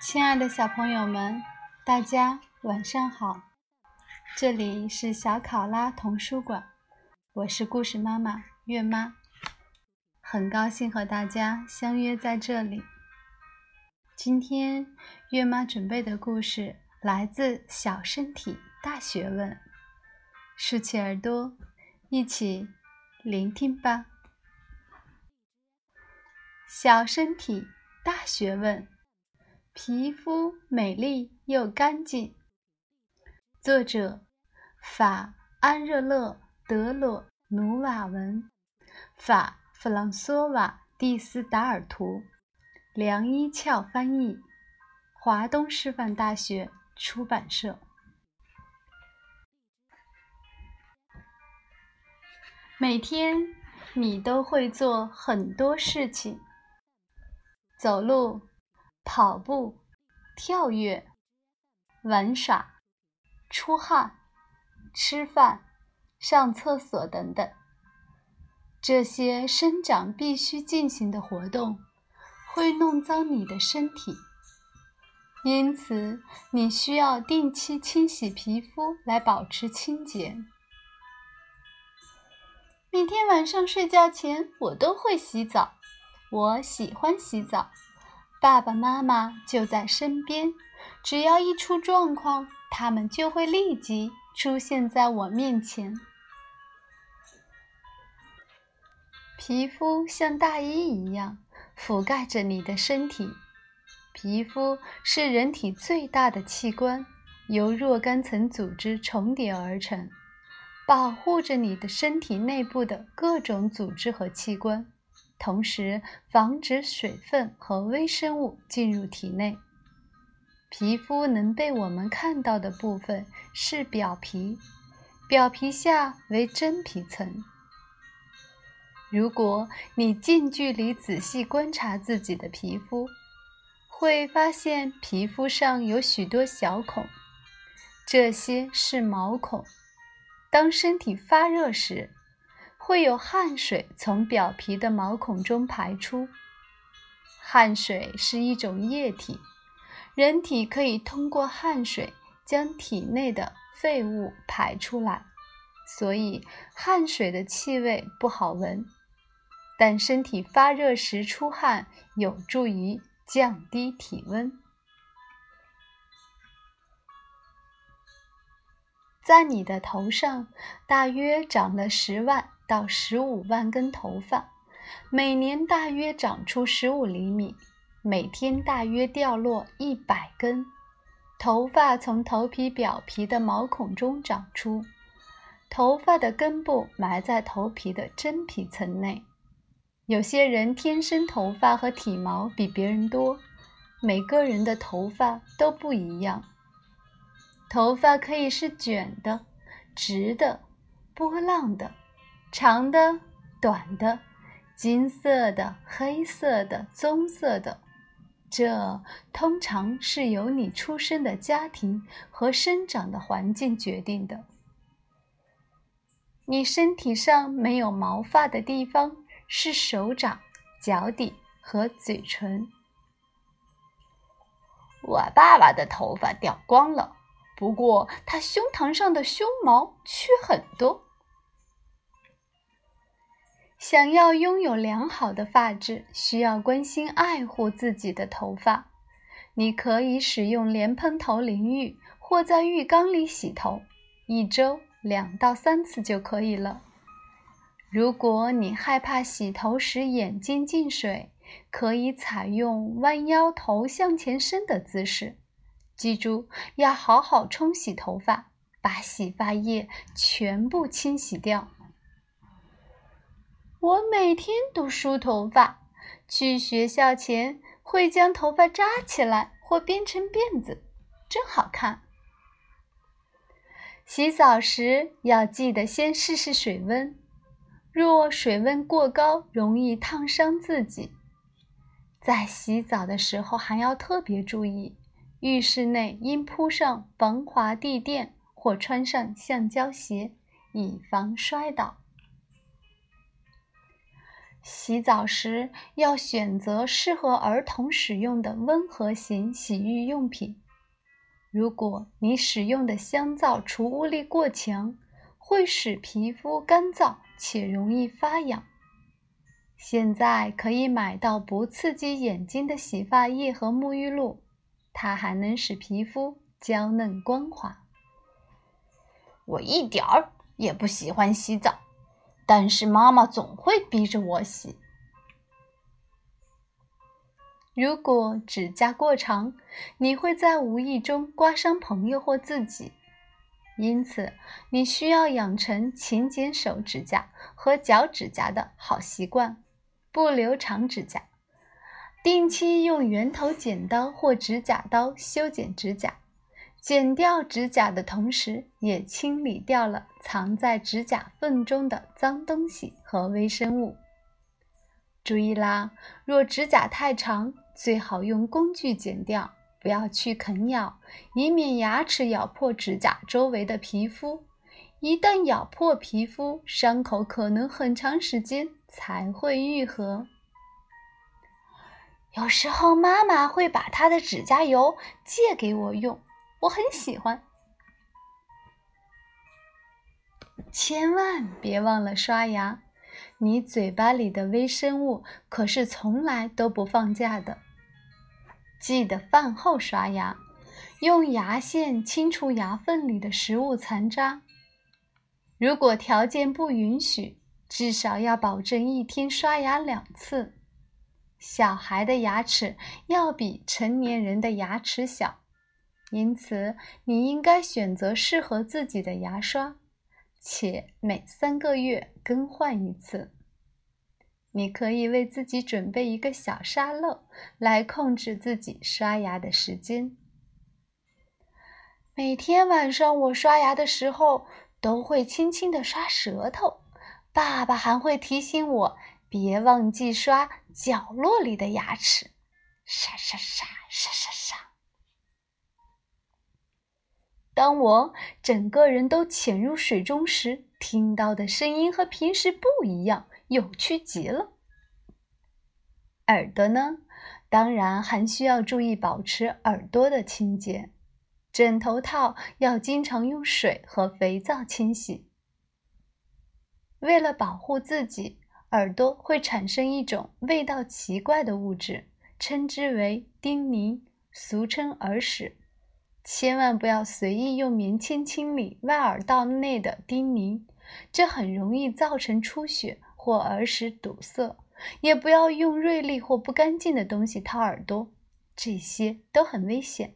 亲爱的小朋友们，大家晚上好！这里是小考拉童书馆，我是故事妈妈月妈，很高兴和大家相约在这里。今天月妈准备的故事来自《小身体大学问》，竖起耳朵，一起聆听吧。小身体大学问。皮肤美丽又干净。作者：法安热勒德罗努瓦文，法弗朗索瓦蒂斯达尔图，梁一翘翻译，华东师范大学出版社。每天你都会做很多事情，走路。跑步、跳跃、玩耍、出汗、吃饭、上厕所等等，这些生长必须进行的活动会弄脏你的身体，因此你需要定期清洗皮肤来保持清洁。每天晚上睡觉前，我都会洗澡，我喜欢洗澡。爸爸妈妈就在身边，只要一出状况，他们就会立即出现在我面前。皮肤像大衣一样覆盖着你的身体，皮肤是人体最大的器官，由若干层组织重叠而成，保护着你的身体内部的各种组织和器官。同时，防止水分和微生物进入体内。皮肤能被我们看到的部分是表皮，表皮下为真皮层。如果你近距离仔细观察自己的皮肤，会发现皮肤上有许多小孔，这些是毛孔。当身体发热时，会有汗水从表皮的毛孔中排出。汗水是一种液体，人体可以通过汗水将体内的废物排出来，所以汗水的气味不好闻。但身体发热时出汗有助于降低体温。在你的头上大约长了十万。到十五万根头发，每年大约长出十五厘米，每天大约掉落一百根。头发从头皮表皮的毛孔中长出，头发的根部埋在头皮的真皮层内。有些人天生头发和体毛比别人多，每个人的头发都不一样。头发可以是卷的、直的、波浪的。长的、短的、金色的、黑色的、棕色的，这通常是由你出生的家庭和生长的环境决定的。你身体上没有毛发的地方是手掌、脚底和嘴唇。我爸爸的头发掉光了，不过他胸膛上的胸毛却很多。想要拥有良好的发质，需要关心爱护自己的头发。你可以使用莲蓬头淋浴，或在浴缸里洗头，一周两到三次就可以了。如果你害怕洗头时眼睛进水，可以采用弯腰头向前伸的姿势。记住要好好冲洗头发，把洗发液全部清洗掉。我每天都梳头发，去学校前会将头发扎起来或编成辫子，真好看。洗澡时要记得先试试水温，若水温过高，容易烫伤自己。在洗澡的时候还要特别注意，浴室内应铺上防滑地垫或穿上橡胶鞋，以防摔倒。洗澡时要选择适合儿童使用的温和型洗浴用品。如果你使用的香皂除污力过强，会使皮肤干燥且容易发痒。现在可以买到不刺激眼睛的洗发液和沐浴露，它还能使皮肤娇嫩光滑。我一点儿也不喜欢洗澡，但是妈妈总会逼着我洗。如果指甲过长，你会在无意中刮伤朋友或自己，因此你需要养成勤剪手指甲和脚指甲的好习惯，不留长指甲，定期用圆头剪刀或指甲刀修剪指甲，剪掉指甲的同时，也清理掉了藏在指甲缝中的脏东西和微生物。注意啦，若指甲太长，最好用工具剪掉，不要去啃咬，以免牙齿咬破指甲周围的皮肤。一旦咬破皮肤，伤口可能很长时间才会愈合。有时候妈妈会把她的指甲油借给我用，我很喜欢。千万别忘了刷牙，你嘴巴里的微生物可是从来都不放假的。记得饭后刷牙，用牙线清除牙缝里的食物残渣。如果条件不允许，至少要保证一天刷牙两次。小孩的牙齿要比成年人的牙齿小，因此你应该选择适合自己的牙刷，且每三个月更换一次。你可以为自己准备一个小沙漏，来控制自己刷牙的时间。每天晚上我刷牙的时候，都会轻轻地刷舌头。爸爸还会提醒我，别忘记刷角落里的牙齿。沙沙沙沙沙沙。当我整个人都潜入水中时，听到的声音和平时不一样。有趣极了。耳朵呢，当然还需要注意保持耳朵的清洁。枕头套要经常用水和肥皂清洗。为了保护自己，耳朵会产生一种味道奇怪的物质，称之为叮咛，俗称耳屎。千万不要随意用棉签清理外耳道内的叮咛，这很容易造成出血。或耳屎堵塞，也不要用锐利或不干净的东西掏耳朵，这些都很危险。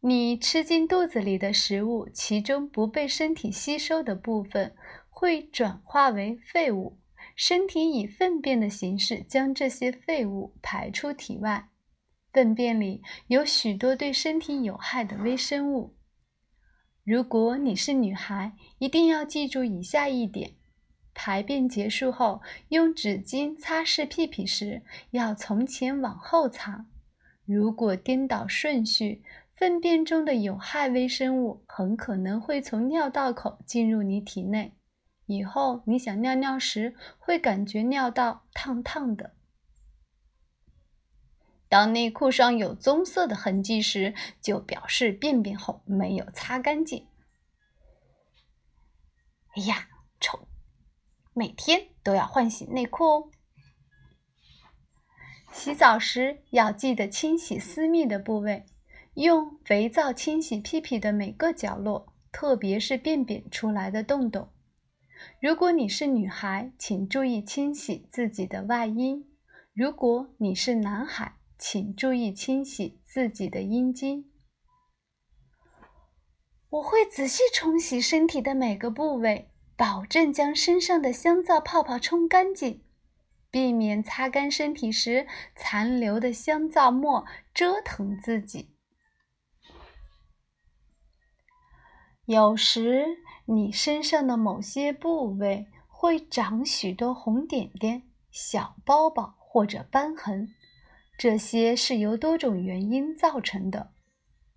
你吃进肚子里的食物，其中不被身体吸收的部分会转化为废物，身体以粪便的形式将这些废物排出体外。粪便里有许多对身体有害的微生物。如果你是女孩，一定要记住以下一点：排便结束后，用纸巾擦拭屁屁时，要从前往后擦。如果颠倒顺序，粪便中的有害微生物很可能会从尿道口进入你体内，以后你想尿尿时会感觉尿道烫烫的。当内裤上有棕色的痕迹时，就表示便便后没有擦干净。哎呀，臭！每天都要换洗内裤哦。洗澡时要记得清洗私密的部位，用肥皂清洗屁屁的每个角落，特别是便便出来的洞洞。如果你是女孩，请注意清洗自己的外阴；如果你是男孩，请注意清洗自己的阴茎。我会仔细冲洗身体的每个部位，保证将身上的香皂泡泡冲干净，避免擦干身体时残留的香皂沫折腾自己。有时你身上的某些部位会长许多红点点、小包包或者斑痕。这些是由多种原因造成的，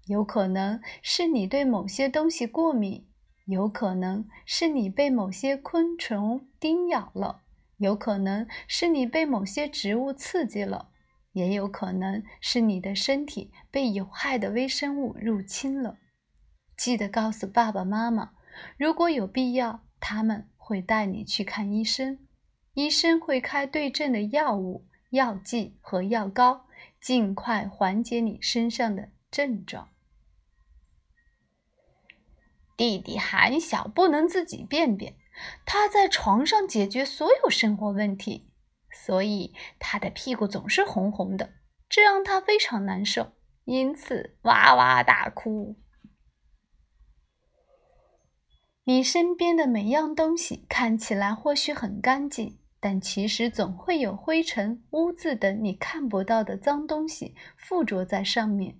有可能是你对某些东西过敏，有可能是你被某些昆虫叮咬了，有可能是你被某些植物刺激了，也有可能是你的身体被有害的微生物入侵了。记得告诉爸爸妈妈，如果有必要，他们会带你去看医生，医生会开对症的药物、药剂和药膏，尽快缓解你身上的症状。弟弟还小，不能自己便便，他在床上解决所有生活问题，所以他的屁股总是红红的，这让他非常难受，因此哇哇大哭。你身边的每样东西看起来或许很干净，但其实总会有灰尘、污渍等你看不到的脏东西附着在上面。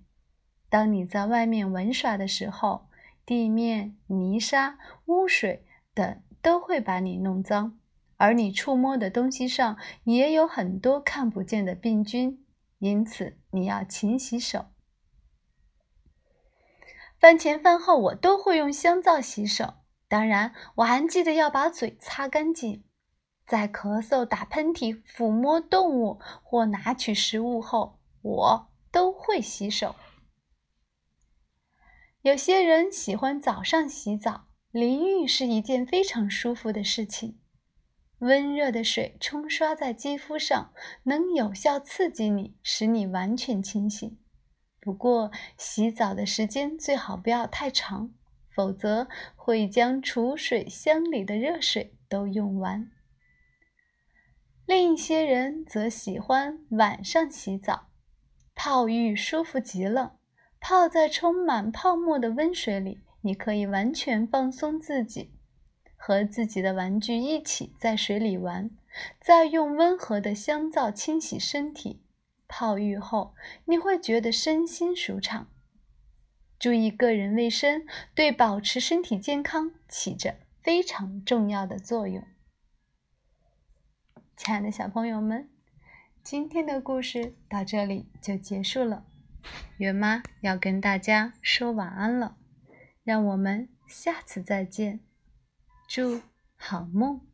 当你在外面玩耍的时候，地面、泥沙、污水等都会把你弄脏，而你触摸的东西上也有很多看不见的病菌，因此你要勤洗手。饭前饭后我都会用香皂洗手，当然我还记得要把嘴擦干净。在咳嗽、打喷嚏、抚摸动物或拿取食物后，我都会洗手。有些人喜欢早上洗澡，淋浴是一件非常舒服的事情。温热的水冲刷在肌肤上，能有效刺激你，使你完全清醒。不过，洗澡的时间最好不要太长，否则会将储水箱里的热水都用完。另一些人则喜欢晚上洗澡，泡浴舒服极了。泡在充满泡沫的温水里，你可以完全放松自己，和自己的玩具一起在水里玩，再用温和的香皂清洗身体。泡浴后，你会觉得身心舒畅。注意个人卫生，对保持身体健康起着非常重要的作用。亲爱的小朋友们，今天的故事到这里就结束了。月妈要跟大家说晚安了，让我们下次再见，祝好梦。